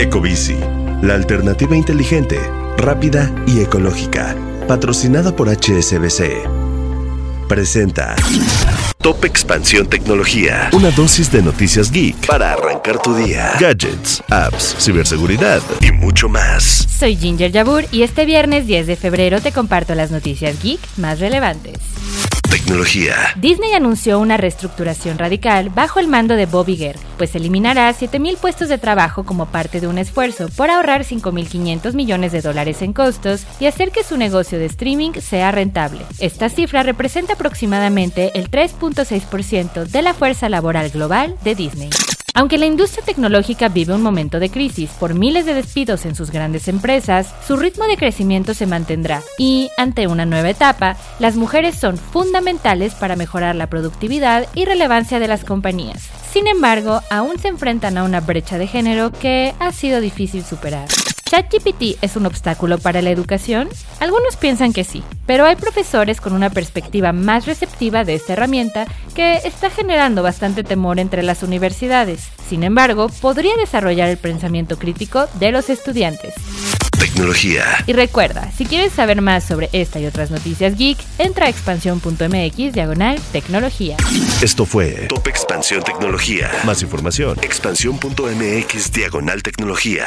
Ecobici, la alternativa inteligente, rápida y ecológica. Patrocinada por HSBC. Presenta Top Expansión Tecnología. Una dosis de noticias geek para arrancar tu día. Gadgets, apps, ciberseguridad y mucho más. Soy Ginger Yabur y este viernes 10 de febrero te comparto las noticias geek más relevantes. Disney anunció una reestructuración radical bajo el mando de Bob Iger, pues eliminará 7.000 puestos de trabajo como parte de un esfuerzo por ahorrar 5.500 millones de dólares en costos y hacer que su negocio de streaming sea rentable. Esta cifra representa aproximadamente el 3.6% de la fuerza laboral global de Disney. Aunque la industria tecnológica vive un momento de crisis por miles de despidos en sus grandes empresas, su ritmo de crecimiento se mantendrá y, ante una nueva etapa, las mujeres son fundamentales para mejorar la productividad y relevancia de las compañías. Sin embargo, aún se enfrentan a una brecha de género que ha sido difícil superar. ¿ChatGPT es un obstáculo para la educación? Algunos piensan que sí, pero hay profesores con una perspectiva más receptiva de esta herramienta que está generando bastante temor entre las universidades. Sin embargo, podría desarrollar el pensamiento crítico de los estudiantes. Tecnología. Y recuerda, si quieres saber más sobre esta y otras noticias geek, entra a expansión.mx diagonal tecnología. Esto fue Top Expansión Tecnología. Más información. Expansión.mx diagonal tecnología.